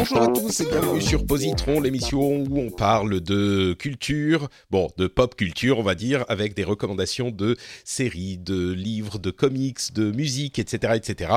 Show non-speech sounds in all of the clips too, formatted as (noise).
Bonjour à tous et bienvenue sur Positron, l'émission où on parle de culture, bon, de pop culture, on va dire, avec des recommandations de séries, de livres, de comics, de musique, etc., etc.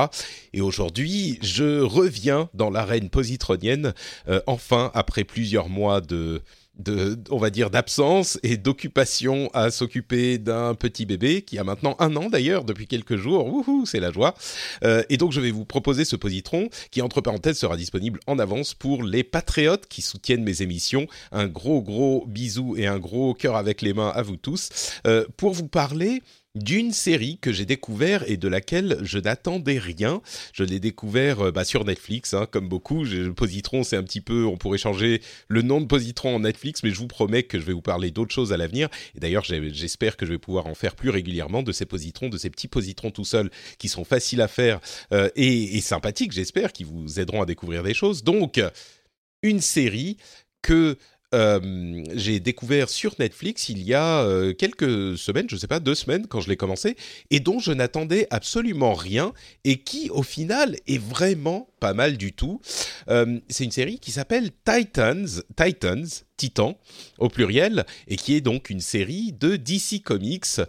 Et aujourd'hui, je reviens dans l'arène positronienne, euh, enfin, après plusieurs mois de de, on va dire, d'absence et d'occupation à s'occuper d'un petit bébé qui a maintenant un an d'ailleurs depuis quelques jours. Wouhou, c'est la joie. Euh, et donc je vais vous proposer ce positron qui entre parenthèses sera disponible en avance pour les patriotes qui soutiennent mes émissions. Un gros gros bisou et un gros cœur avec les mains à vous tous euh, pour vous parler d'une série que j'ai découvert et de laquelle je n'attendais rien. Je l'ai découvert euh, bah, sur Netflix, hein, comme beaucoup. Positron, c'est un petit peu, on pourrait changer le nom de Positron en Netflix, mais je vous promets que je vais vous parler d'autres choses à l'avenir. Et d'ailleurs, j'espère que je vais pouvoir en faire plus régulièrement de ces positrons, de ces petits positrons tout seuls qui sont faciles à faire euh, et, et sympathiques, j'espère, qui vous aideront à découvrir des choses. Donc, une série que euh, j'ai découvert sur Netflix il y a euh, quelques semaines, je ne sais pas, deux semaines quand je l'ai commencé, et dont je n'attendais absolument rien, et qui au final est vraiment pas mal du tout. Euh, c'est une série qui s'appelle Titans, Titans, Titan au pluriel, et qui est donc une série de DC Comics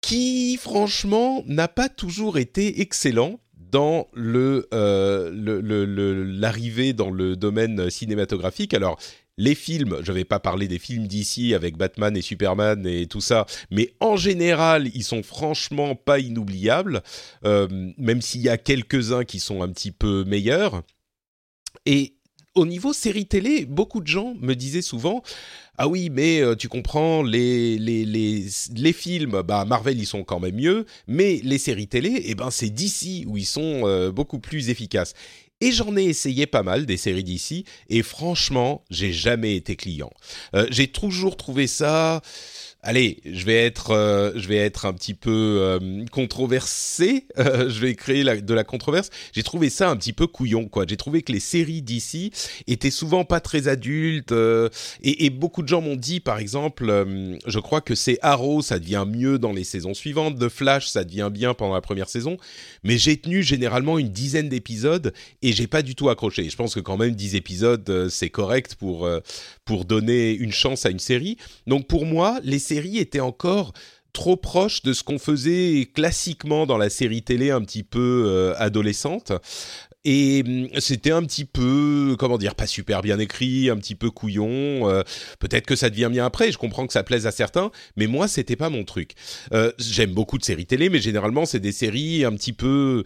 qui franchement n'a pas toujours été excellent dans le, l'arrivée dans le domaine cinématographique. Alors les films, je ne vais pas parler des films d'ici avec Batman et Superman et tout ça, mais en général, ils sont franchement pas inoubliables, euh, même s'il y a quelques-uns qui sont un petit peu meilleurs. Et au niveau série télé, beaucoup de gens me disaient souvent ah oui, mais euh, tu comprends, les, les, les, les, films, bah, Marvel, ils sont quand même mieux, mais les séries télé, eh ben, c'est d'ici où ils sont euh, beaucoup plus efficaces. Et j'en ai essayé pas mal des séries d'ici, et franchement, j'ai jamais été client. Euh, j'ai toujours trouvé ça allez, je vais être, euh, je vais être un petit peu euh, controversé. (laughs) Euh, je vais créer de la controverse. J'ai trouvé ça un petit peu couillon, quoi. J'ai trouvé que les séries d'ici étaient souvent pas très adultes. Et, beaucoup de gens m'ont dit, par exemple, je crois que c'est Arrow, ça devient mieux dans les saisons suivantes. The Flash, ça devient bien pendant la première saison. Mais j'ai tenu généralement une dizaine d'épisodes et j'ai pas du tout accroché. Je pense que quand même 10 épisodes, c'est correct pour pour donner une chance à une série. Donc pour moi, les série était encore trop proche de ce qu'on faisait classiquement dans la série télé un petit peu euh, adolescente. Et hum, c'était un petit peu, comment dire, pas super bien écrit, un petit peu couillon. Euh, peut-être que ça devient bien après. Je comprends que ça plaise à certains, mais moi, c'était pas mon truc. Euh, j'aime beaucoup de séries télé, mais généralement, c'est des séries un petit peu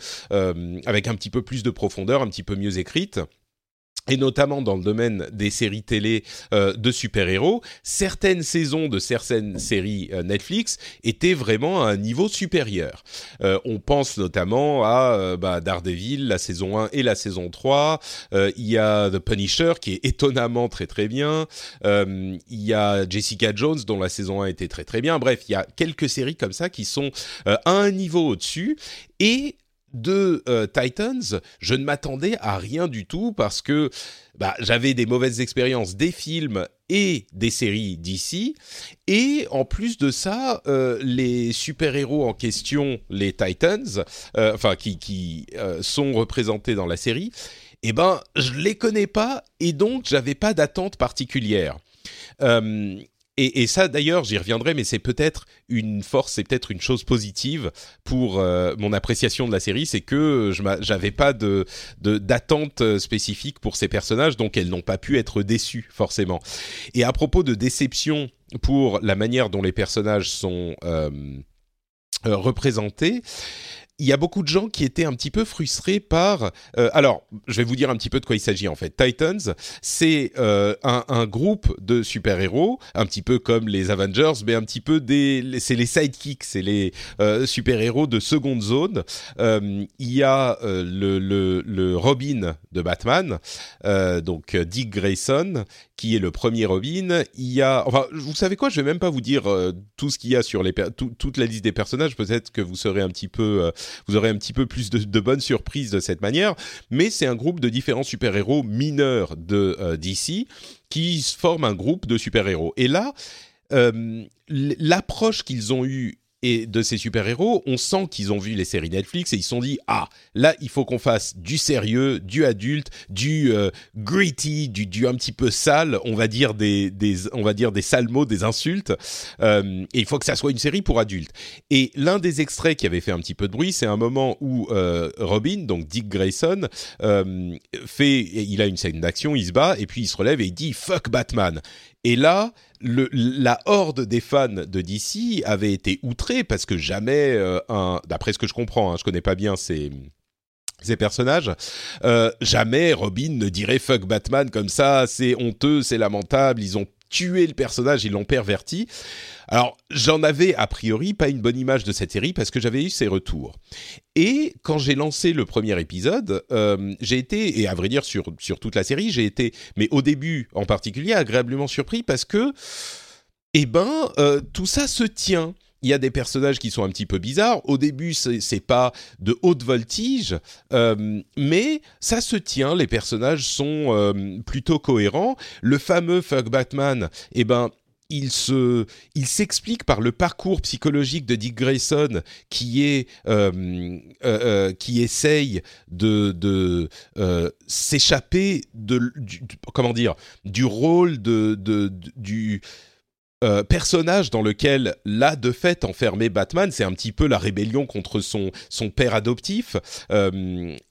avec un petit peu plus de profondeur, un petit peu mieux écrites et notamment dans le domaine des séries télé euh, de super-héros, certaines saisons de certaines séries euh, Netflix étaient vraiment à un niveau supérieur. Euh, on pense notamment à bah, Daredevil, la saison 1 et la saison 3. il y a The Punisher qui est étonnamment très très bien. il y a Jessica Jones dont la saison 1 était très très bien. Bref, il y a quelques séries comme ça qui sont à un niveau au-dessus. Et de euh, Titans, je ne m'attendais à rien du tout parce que bah, j'avais des mauvaises expériences des films et des séries d'ici. Et en plus de ça, euh, les super-héros en question, les Titans, euh, enfin qui, qui sont représentés dans la série, eh ben, je les connais pas et donc j'avais pas d'attente particulière. Et, ça, d'ailleurs, j'y reviendrai, mais c'est peut-être une force, c'est peut-être une chose positive pour euh, mon appréciation de la série, c'est que je n'avais pas de d'attente spécifique pour ces personnages, donc elles n'ont pas pu être déçues forcément. Et à propos de déception pour la manière dont les personnages sont euh, représentés, il y a beaucoup de gens qui étaient un petit peu frustrés par. Euh, alors, je vais vous dire un petit peu de quoi il s'agit en fait. Titans, c'est euh, un, un, groupe de super-héros, un petit peu comme les Avengers, mais un petit peu des. C'est les sidekicks, c'est les euh, super-héros de seconde zone. Euh, il y a euh, le, le, le, Robin de Batman, donc Dick Grayson, qui est le premier Robin. Il y a, enfin, vous savez quoi Je vais même pas vous dire tout ce qu'il y a sur les toute la liste des personnages. Peut-être que vous serez un petit peu vous aurez un petit peu plus de, bonnes surprises de cette manière. Mais c'est un groupe de différents super-héros mineurs de euh, DC qui forment un groupe de super-héros. Et là, euh, l'approche qu'ils ont eue et de ces super-héros, on sent qu'ils ont vu les séries Netflix et ils se sont dit ah là il faut qu'on fasse du sérieux, du adulte, du euh, gritty, du, du un petit peu sale, on va dire des, des on va dire des sales mots, des insultes. Euh, et il faut que ça soit une série pour adultes. Et l'un des extraits qui avait fait un petit peu de bruit, c'est un moment où euh, Robin, donc Dick Grayson, fait, il a une scène d'action, il se bat et puis il se relève et il dit fuck Batman. Et là, la horde des fans de DC avait été outrée parce que jamais euh, un, d'après ce que je comprends, hein, je connais pas bien ces ces personnages, euh, jamais Robin ne dirait fuck Batman comme ça, c'est honteux, c'est lamentable, ils ont tué le personnage, ils l'ont perverti. Alors, j'en avais a priori pas une bonne image de cette série parce que j'avais eu ces retours. Et quand j'ai lancé le premier épisode, euh, j'ai été, et à vrai dire sur, sur toute la série, j'ai été, mais au début en particulier, agréablement surpris parce que, eh ben, euh, tout ça se tient il y a des personnages qui sont un petit peu bizarres. Au début, c'est pas de haute voltige, euh, mais ça se tient. Les personnages sont plutôt cohérents. Le fameux Fuck Batman, eh ben, il se, il s'explique par le parcours psychologique de Dick Grayson qui est, euh, euh, euh, qui essaye de, de s'échapper de, du, comment dire, du rôle de, de, du personnage dans lequel là de fait enfermé Batman, c'est un petit peu la rébellion contre son son père adoptif.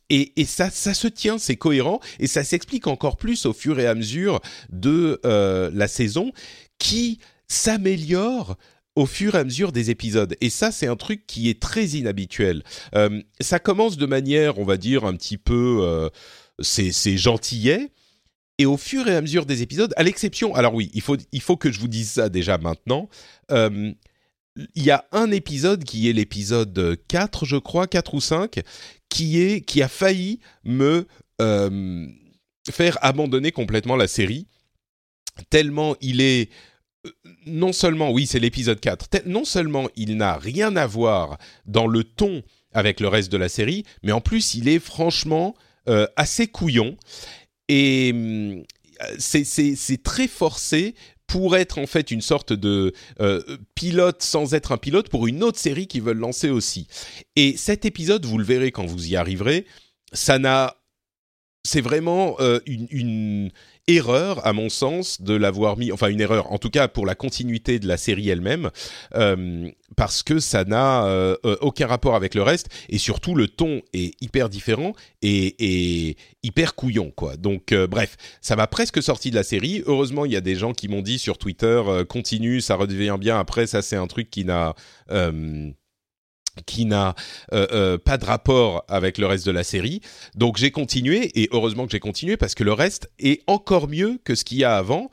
Et, et, ça, ça se tient, c'est cohérent, et ça s'explique encore plus au fur et à mesure de la saison, qui s'améliore au fur et à mesure des épisodes. Et ça, c'est un truc qui est très inhabituel. Euh, ça commence de manière, on va dire, un petit peu... Euh, c'est gentillet. Et au fur et à mesure des épisodes, à l'exception... Alors oui, il faut, il faut que je vous dise ça déjà maintenant. Euh, il y a un épisode qui est l'épisode 4, je crois, 4 ou 5, qui, est, qui a failli me faire abandonner complètement la série, tellement il est non seulement, oui, c'est l'épisode 4, non seulement il n'a rien à voir dans le ton avec le reste de la série, mais en plus il est franchement euh, assez couillon. Et euh, c'est très forcé pour être en fait une sorte de euh, pilote sans être un pilote pour une autre série qu'ils veulent lancer aussi. Et cet épisode, vous le verrez quand vous y arriverez, ça n'a c'est vraiment une, erreur, à mon sens, de l'avoir mis, enfin une erreur, en tout cas pour la continuité de la série elle-même, euh, parce que ça n'a euh, euh, aucun rapport avec le reste, et surtout le ton est hyper différent et, hyper couillon, quoi. Donc bref, ça m'a presque sorti de la série. Heureusement, il y a des gens qui m'ont dit sur Twitter, continue, ça redevient bien. Après, ça c'est un truc qui n'a qui n'a euh, euh, pas de rapport avec le reste de la série. Donc j'ai continué, et heureusement que j'ai continué, parce que le reste est encore mieux que ce qu'il y a avant.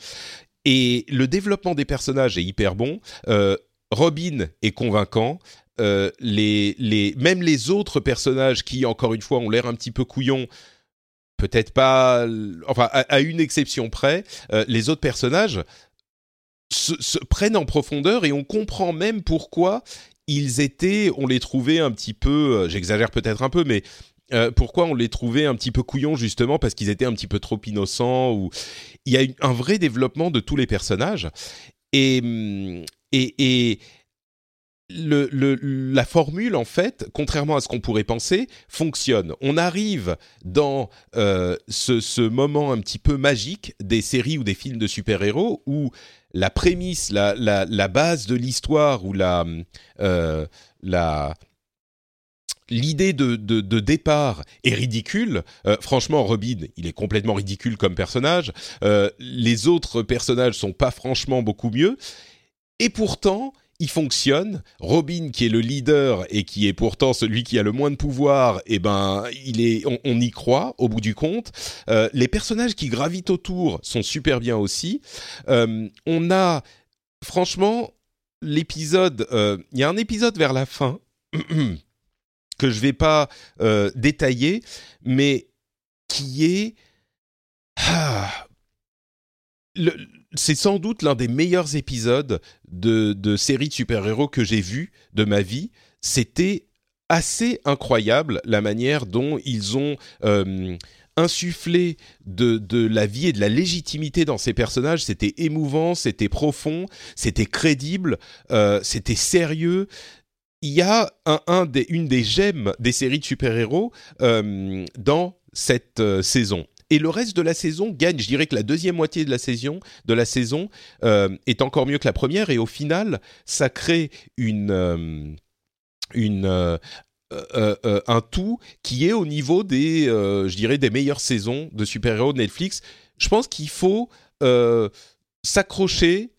Et le développement des personnages est hyper bon. Euh, Robin est convaincant. les, même les autres personnages qui, encore une fois, ont l'air un petit peu couillons, peut-être pas, enfin, à, une exception près, les autres personnages se, prennent en profondeur et on comprend même pourquoi ils étaient, on les trouvait un petit peu, euh, j'exagère peut-être un peu, mais euh, pourquoi on les trouvait un petit peu couillons justement parce qu'ils étaient un petit peu trop innocents ou il y a un vrai développement de tous les personnages et hum, et, et la formule, en fait, contrairement à ce qu'on pourrait penser, fonctionne. On arrive dans euh, ce, moment un petit peu magique des séries ou des films de super-héros où la prémisse, la, base de l'histoire ou la, euh, l'idée de, départ est ridicule. Euh, franchement, Robin, il est complètement ridicule comme personnage. Les autres personnages sont pas franchement beaucoup mieux. Et pourtant, il fonctionne. Robin, qui est le leader et qui est pourtant celui qui a le moins de pouvoir, eh ben, il est, on, y croit au bout du compte. Euh, les personnages qui gravitent autour sont super bien aussi. Euh, on a, franchement, l'épisode. Euh, il y a un épisode vers la fin (clears throat) que je vais pas détailler, mais qui est ah, c'est sans doute l'un des meilleurs épisodes de, de séries de super-héros que j'ai vu de ma vie. C'était assez incroyable la manière dont ils ont euh, insufflé de, de, la vie et de la légitimité dans ces personnages. C'était émouvant, c'était profond, c'était crédible, euh, c'était sérieux. Il y a un, un des, une des gemmes des séries de super-héros euh, dans cette saison et le reste de la saison gagne. Je dirais que la deuxième moitié de la saison, de la saison euh, est encore mieux que la première, et au final, ça crée euh, euh, un tout qui est au niveau des, je dirais, des meilleures saisons de super-héros de Netflix. Je pense qu'il faut s'accrocher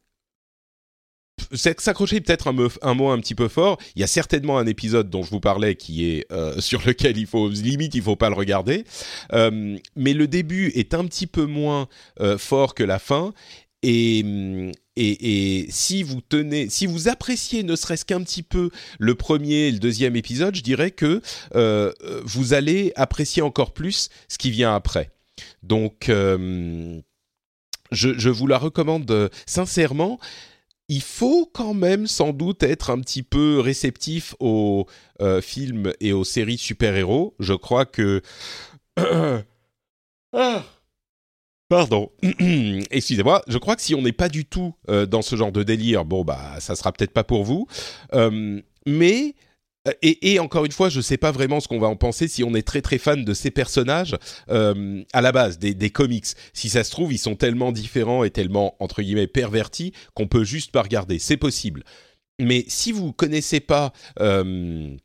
s'accrocher peut-être un, mot un petit peu fort. Il y a certainement un épisode dont je vous parlais qui est euh, (laughs) sur lequel il faut limite il faut pas le regarder. Euh, mais le début est un petit peu moins euh, fort que la fin. Et, et, et, si vous tenez, si vous appréciez ne serait-ce qu'un petit peu le premier et le deuxième épisode, je dirais que vous allez apprécier encore plus ce qui vient après. Donc, je, je, vous la recommande sincèrement il faut quand même sans doute être un petit peu réceptif aux euh, films et aux séries super-héros. Je crois que... (coughs) ah Pardon, (coughs) excusez-moi. Je crois que si on n'est pas du tout euh, dans ce genre de délire, bon bah ça sera peut-être pas pour vous. Euh, mais euh, et, encore une fois, je ne sais pas vraiment ce qu'on va en penser si on est très très fan de ces personnages euh, à la base des, comics. Si ça se trouve, ils sont tellement différents et tellement entre guillemets pervertis qu'on peut juste pas regarder. C'est possible. Mais si vous connaissez pas euh,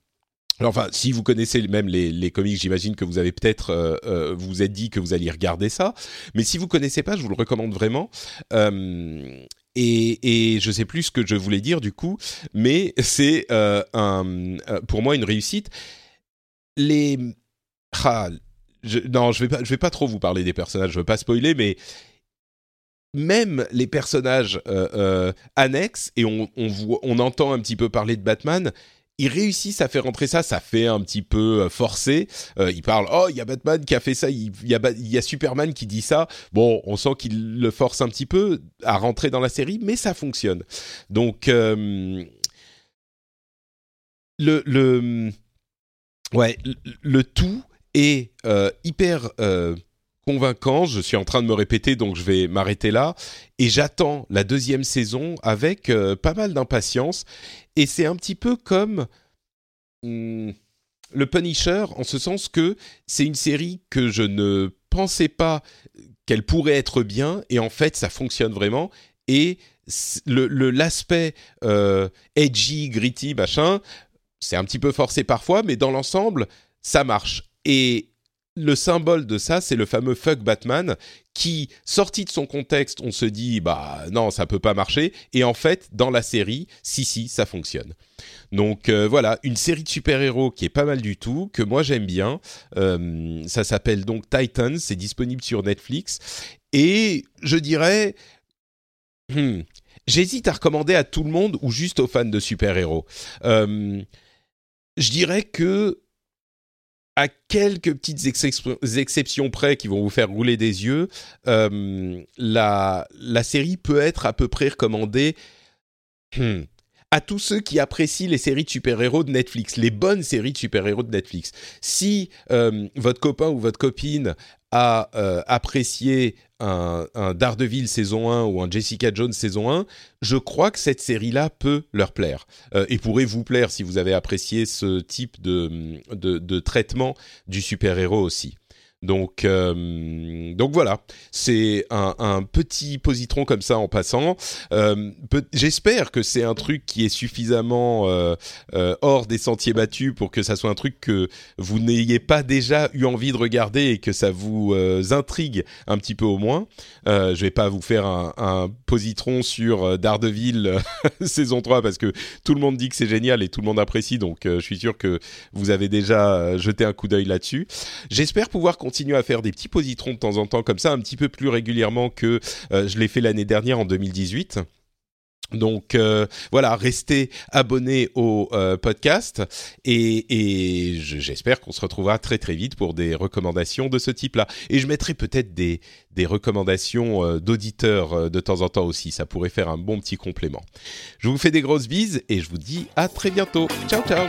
Enfin, si vous connaissez même les, comics, j'imagine que vous avez peut-être vous vous êtes dit que vous alliez regarder ça. Mais si vous connaissez pas, je vous le recommande vraiment. Et, je sais plus ce que je voulais dire du coup, mais c'est euh, euh, pour moi une réussite. Les ah, je, non, je vais pas, vais pas trop vous parler des personnages, je veux pas spoiler, mais même les personnages euh, annexes et on entend un petit peu parler de Batman, ils réussissent à faire rentrer ça, ça fait un petit peu euh, forcé. Euh, ils parlent, oh, il y a Batman qui a fait ça, il y y a Superman qui dit ça. Bon, on sent qu'il le force un petit peu à rentrer dans la série, mais ça fonctionne. Donc, euh, le, ouais, le, tout est euh, hyper convaincant. Je suis en train de me répéter, donc je vais m'arrêter là. Et j'attends la deuxième saison avec euh, pas mal d'impatience. Et c'est un petit peu comme hmm, le Punisher, en ce sens que c'est une série que je ne pensais pas qu'elle pourrait être bien, et en fait, ça fonctionne vraiment. Et l'aspect le, euh, edgy, gritty, machin, c'est un petit peu forcé parfois, mais dans l'ensemble, ça marche. Et le symbole de ça, c'est le fameux fuck Batman qui, sorti de son contexte, on se dit bah non, ça peut pas marcher. Et en fait, dans la série, si si, ça fonctionne. Donc euh, voilà, une série de super-héros qui est pas mal du tout, que moi j'aime bien. Euh, ça s'appelle donc Titans, c'est disponible sur Netflix. Et je dirais, hmm, j'hésite à recommander à tout le monde ou juste aux fans de super-héros. Euh, je dirais que à quelques petites exceptions près qui vont vous faire rouler des yeux, euh, la, série peut être à peu près recommandée hmm, à tous ceux qui apprécient les séries de super-héros de Netflix, les bonnes séries de super-héros de Netflix. Si euh, votre copain ou votre copine a euh, apprécié un, Daredevil saison 1 ou un Jessica Jones saison 1, je crois que cette série-là peut leur plaire euh, et pourrait vous plaire si vous avez apprécié ce type de, de traitement du super-héros aussi. Donc, euh, donc voilà, c'est un, petit positron comme ça en passant. Euh, J'espère que c'est un truc qui est suffisamment euh, hors des sentiers battus pour que ça soit un truc que vous n'ayez pas déjà eu envie de regarder et que ça vous intrigue un petit peu au moins. je vais pas vous faire un, un positron sur Daredevil (laughs) saison 3 parce que tout le monde dit que c'est génial et tout le monde apprécie, donc je suis sûr que vous avez déjà jeté un coup d'œil là-dessus. J'espère pouvoir continuer continuer à faire des petits positrons de temps en temps comme ça, un petit peu plus régulièrement que euh, je l'ai fait l'année dernière en 2018. Donc euh, voilà, restez abonnés au euh, podcast et, j'espère qu'on se retrouvera très très vite pour des recommandations de ce type-là. Et je mettrai peut-être des, des recommandations d'auditeurs de temps en temps aussi, ça pourrait faire un bon petit complément. Je vous fais des grosses bises et je vous dis à très bientôt. Ciao ciao